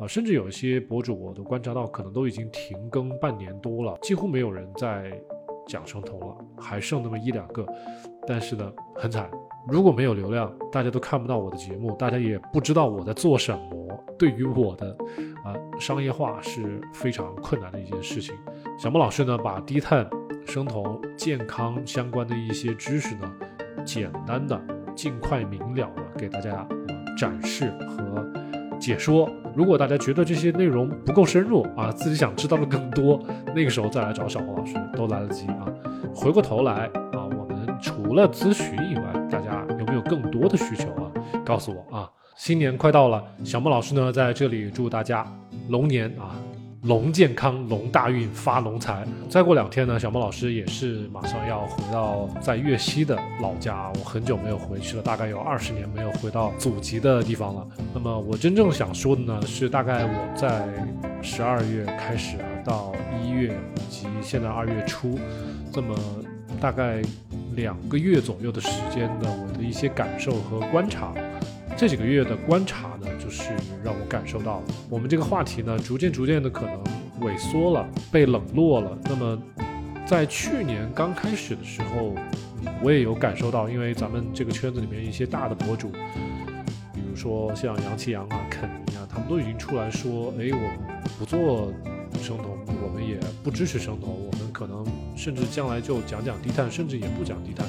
啊，甚至有一些博主我都观察到，可能都已经停更半年多了，几乎没有人在讲生酮了，还剩那么一两个，但是呢，很惨。如果没有流量，大家都看不到我的节目，大家也不知道我在做什么，对于我的啊商业化是非常困难的一件事情。小莫老师呢，把低碳、生酮、健康相关的一些知识呢，简单的、尽快明了的给大家展示和解说。如果大家觉得这些内容不够深入啊，自己想知道的更多，那个时候再来找小莫老师都来得及啊。回过头来啊，我们除了咨询以外，大家有没有更多的需求啊？告诉我啊！新年快到了，小莫老师呢在这里祝大家龙年啊龙健康、龙大运、发龙财。再过两天呢，小莫老师也是马上要回到在粤西的老家，我很久没有回去了，大概有二十年没有回到祖籍的地方了。那么我真正想说的呢，是大概我在十二月开始啊，到一月以及现在二月初，这么大概。两个月左右的时间的我的一些感受和观察，这几个月的观察呢，是让我感受到我们这个话题呢，逐渐逐渐的可能萎缩了，被冷落了。那么，在去年刚开始的时候，我也有感受到，因为咱们这个圈子里面一些大的博主，比如说像杨奇阳啊、肯尼啊，他们都已经出来说，哎，我们不做生酮，我们也不支持生酮，我们可能。甚至将来就讲讲低碳，甚至也不讲低碳，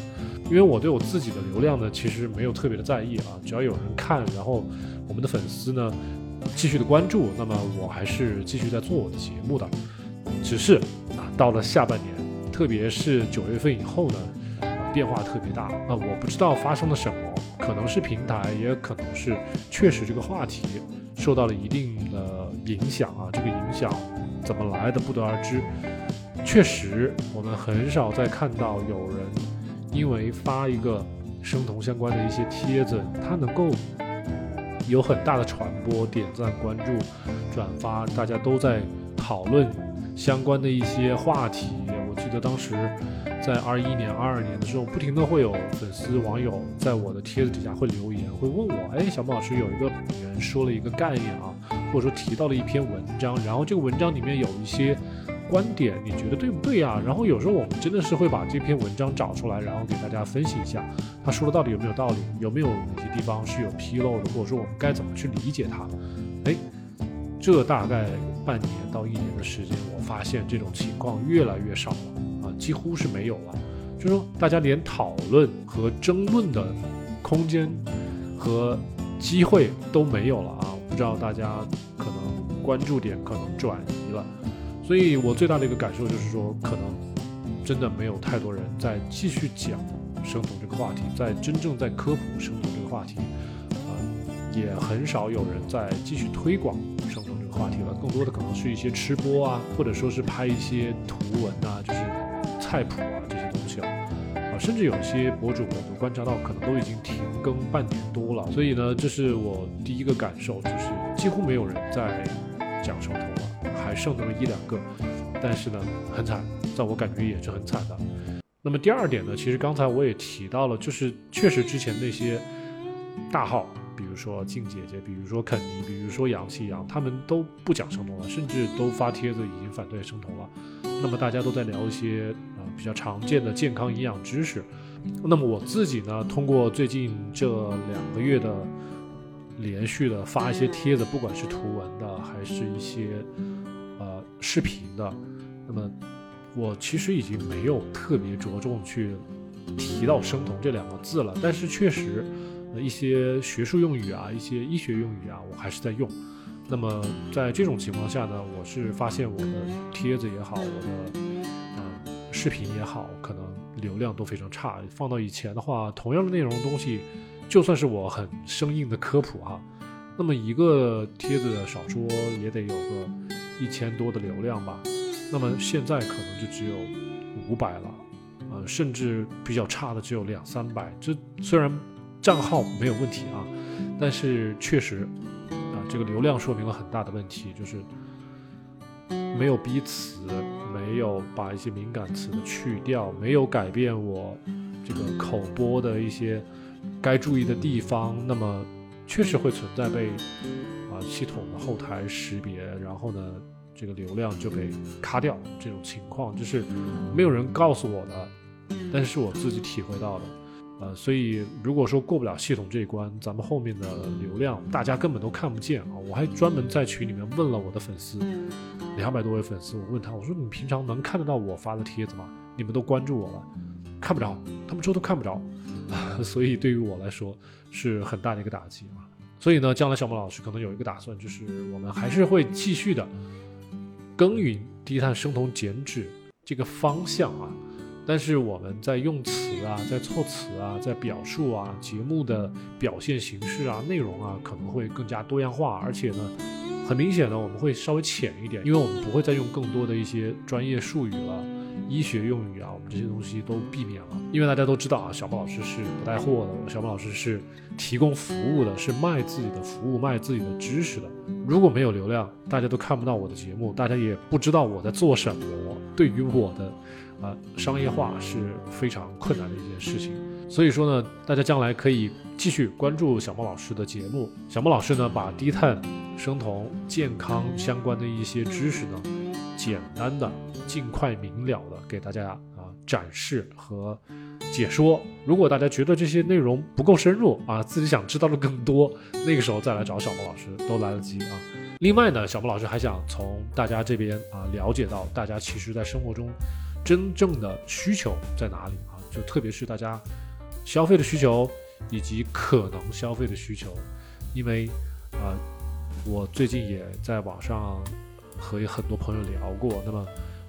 因为我对我自己的流量呢，其实没有特别的在意啊，只要有人看，然后我们的粉丝呢继续的关注，那么我还是继续在做我的节目的。只是啊，到了下半年，特别是九月份以后呢，变化特别大啊，我不知道发生了什么，可能是平台，也可能是确实这个话题受到了一定的影响啊，这个影响怎么来的不得而知。确实，我们很少再看到有人因为发一个生酮相关的一些帖子，它能够有很大的传播、点赞、关注、转发，大家都在讨论相关的一些话题。我记得当时在二一年、二二年的时候，不停的会有粉丝、网友在我的帖子底下会留言，会问我：“哎，小孟老师有一个人说了一个概念啊，或者说提到了一篇文章，然后这个文章里面有一些。”观点你觉得对不对呀？然后有时候我们真的是会把这篇文章找出来，然后给大家分析一下，他说的到底有没有道理，有没有哪些地方是有纰漏的，或者说我们该怎么去理解它？哎，这大概半年到一年的时间，我发现这种情况越来越少了啊，几乎是没有了。就是说大家连讨论和争论的空间和机会都没有了啊！不知道大家可能关注点可能转移了。所以我最大的一个感受就是说，可能真的没有太多人在继续讲生酮这个话题，在真正在科普生酮这个话题，啊，也很少有人在继续推广生酮这个话题了。更多的可能是一些吃播啊，或者说是拍一些图文啊，就是菜谱啊这些东西啊，啊，甚至有些博主我都观察到，可能都已经停更半年多了。所以呢，这是我第一个感受，就是几乎没有人在讲生酮了。还剩那么一两个，但是呢，很惨，在我感觉也是很惨的。那么第二点呢，其实刚才我也提到了，就是确实之前那些大号，比如说静姐姐，比如说肯尼，比如说杨奇阳，他们都不讲生酮了，甚至都发帖子已经反对生酮了。那么大家都在聊一些啊比较常见的健康营养知识。那么我自己呢，通过最近这两个月的连续的发一些帖子，不管是图文的还是一些。视频的，那么我其实已经没有特别着重去提到生酮这两个字了，但是确实，一些学术用语啊，一些医学用语啊，我还是在用。那么在这种情况下呢，我是发现我的帖子也好，我的嗯视频也好，可能流量都非常差。放到以前的话，同样的内容东西，就算是我很生硬的科普哈，那么一个帖子少说也得有个。一千多的流量吧，那么现在可能就只有五百了，呃，甚至比较差的只有两三百。这虽然账号没有问题啊，但是确实啊，这个流量说明了很大的问题，就是没有逼词，没有把一些敏感词的去掉，没有改变我这个口播的一些该注意的地方，那么。确实会存在被啊系统的后台识别，然后呢这个流量就给卡掉这种情况，就是没有人告诉我的，但是我自己体会到的。呃，所以如果说过不了系统这一关，咱们后面的流量大家根本都看不见啊！我还专门在群里面问了我的粉丝，两百多位粉丝，我问他，我说你平常能看得到我发的帖子吗？你们都关注我了，看不着，他们说都看不着，所以对于我来说是很大的一个打击啊！所以呢，将来小莫老师可能有一个打算，就是我们还是会继续的耕耘低碳生酮减脂这个方向啊。但是我们在用词啊，在措辞啊，在表述啊，节目的表现形式啊，内容啊，可能会更加多样化，而且呢，很明显呢，我们会稍微浅一点，因为我们不会再用更多的一些专业术语了，医学用语啊，我们这些东西都避免了，因为大家都知道啊，小莫老师是不带货的，小莫老师是提供服务的，是卖自己的服务，卖自己的知识的。如果没有流量，大家都看不到我的节目，大家也不知道我在做什么，对于我的。啊，商业化是非常困难的一件事情，所以说呢，大家将来可以继续关注小莫老师的节目。小莫老师呢，把低碳、生酮、健康相关的一些知识呢，简单的、尽快明了的给大家啊展示和解说。如果大家觉得这些内容不够深入啊，自己想知道的更多，那个时候再来找小莫老师都来得及啊。另外呢，小莫老师还想从大家这边啊了解到，大家其实在生活中。真正的需求在哪里啊？就特别是大家消费的需求以及可能消费的需求，因为啊，我最近也在网上和很多朋友聊过，那么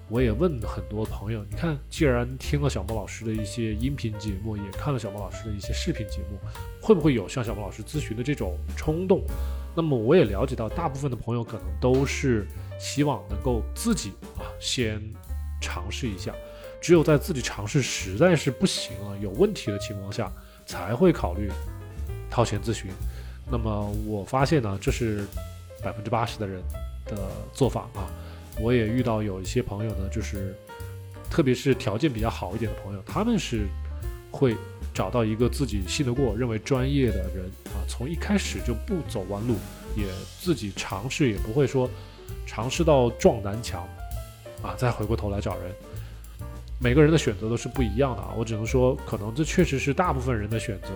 我也问很多朋友，你看，既然听了小莫老师的一些音频节目，也看了小莫老师的一些视频节目，会不会有向小莫老师咨询的这种冲动？那么我也了解到，大部分的朋友可能都是希望能够自己啊先。尝试一下，只有在自己尝试实在是不行了、有问题的情况下，才会考虑掏钱咨询。那么我发现呢，这是百分之八十的人的做法啊。我也遇到有一些朋友呢，就是特别是条件比较好一点的朋友，他们是会找到一个自己信得过、认为专业的人啊，从一开始就不走弯路，也自己尝试，也不会说尝试到撞南墙。啊，再回过头来找人，每个人的选择都是不一样的啊。我只能说，可能这确实是大部分人的选择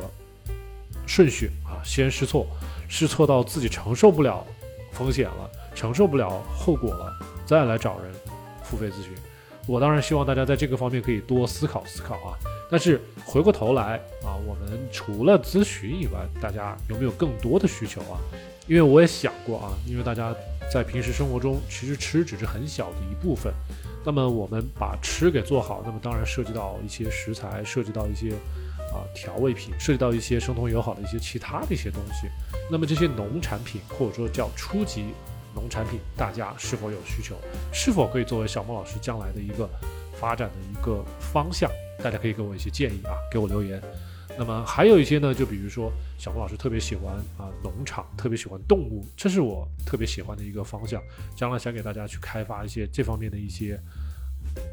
顺序啊。先试错，试错到自己承受不了风险了，承受不了后果了，再来找人付费咨询。我当然希望大家在这个方面可以多思考思考啊。但是回过头来啊，我们除了咨询以外，大家有没有更多的需求啊？因为我也想过啊，因为大家。在平时生活中，其实吃只是很小的一部分。那么我们把吃给做好，那么当然涉及到一些食材，涉及到一些啊调味品，涉及到一些生酮友好的一些其他的一些东西。那么这些农产品或者说叫初级农产品，大家是否有需求？是否可以作为小孟老师将来的一个发展的一个方向？大家可以给我一些建议啊，给我留言。那么还有一些呢，就比如说小孟老师特别喜欢啊农场，特别喜欢动物，这是我特别喜欢的一个方向。将来想给大家去开发一些这方面的一些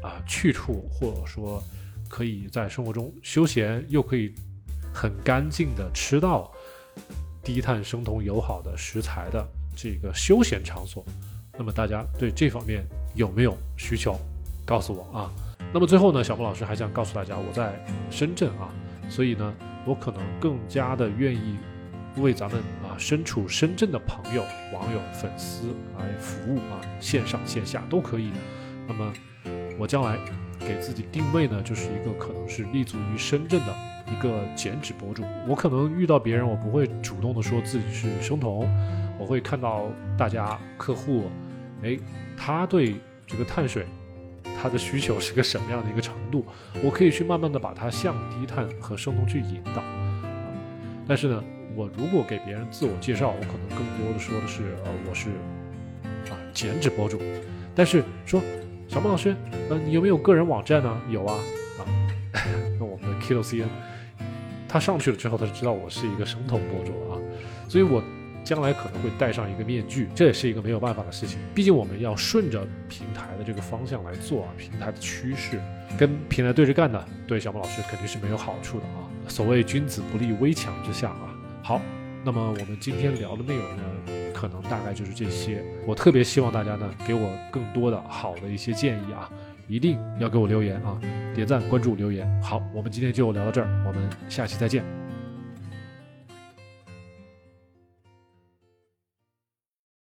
啊去处，或者说可以在生活中休闲又可以很干净的吃到低碳生酮友好的食材的这个休闲场所。那么大家对这方面有没有需求？告诉我啊。那么最后呢，小莫老师还想告诉大家，我在深圳啊。所以呢，我可能更加的愿意为咱们啊身处深圳的朋友、网友、粉丝来服务啊，线上线下都可以。那么我将来给自己定位呢，就是一个可能是立足于深圳的一个减脂博主。我可能遇到别人，我不会主动的说自己是生酮，我会看到大家客户，哎，他对这个碳水。他的需求是个什么样的一个程度？我可以去慢慢的把它向低碳和生酮去引导。但是呢，我如果给别人自我介绍，我可能更多的说的是，呃，我是啊减脂博主。但是说小孟老师，呃，你有没有个人网站呢？有啊，啊，那我们的 Kilo CN，他上去了之后，他就知道我是一个生酮博主啊，所以我。将来可能会戴上一个面具，这也是一个没有办法的事情。毕竟我们要顺着平台的这个方向来做啊，平台的趋势跟平台对着干的，对小莫老师肯定是没有好处的啊。所谓君子不立危墙之下啊。好，那么我们今天聊的内容呢，可能大概就是这些。我特别希望大家呢，给我更多的好的一些建议啊，一定要给我留言啊，点赞、关注、留言。好，我们今天就聊到这儿，我们下期再见。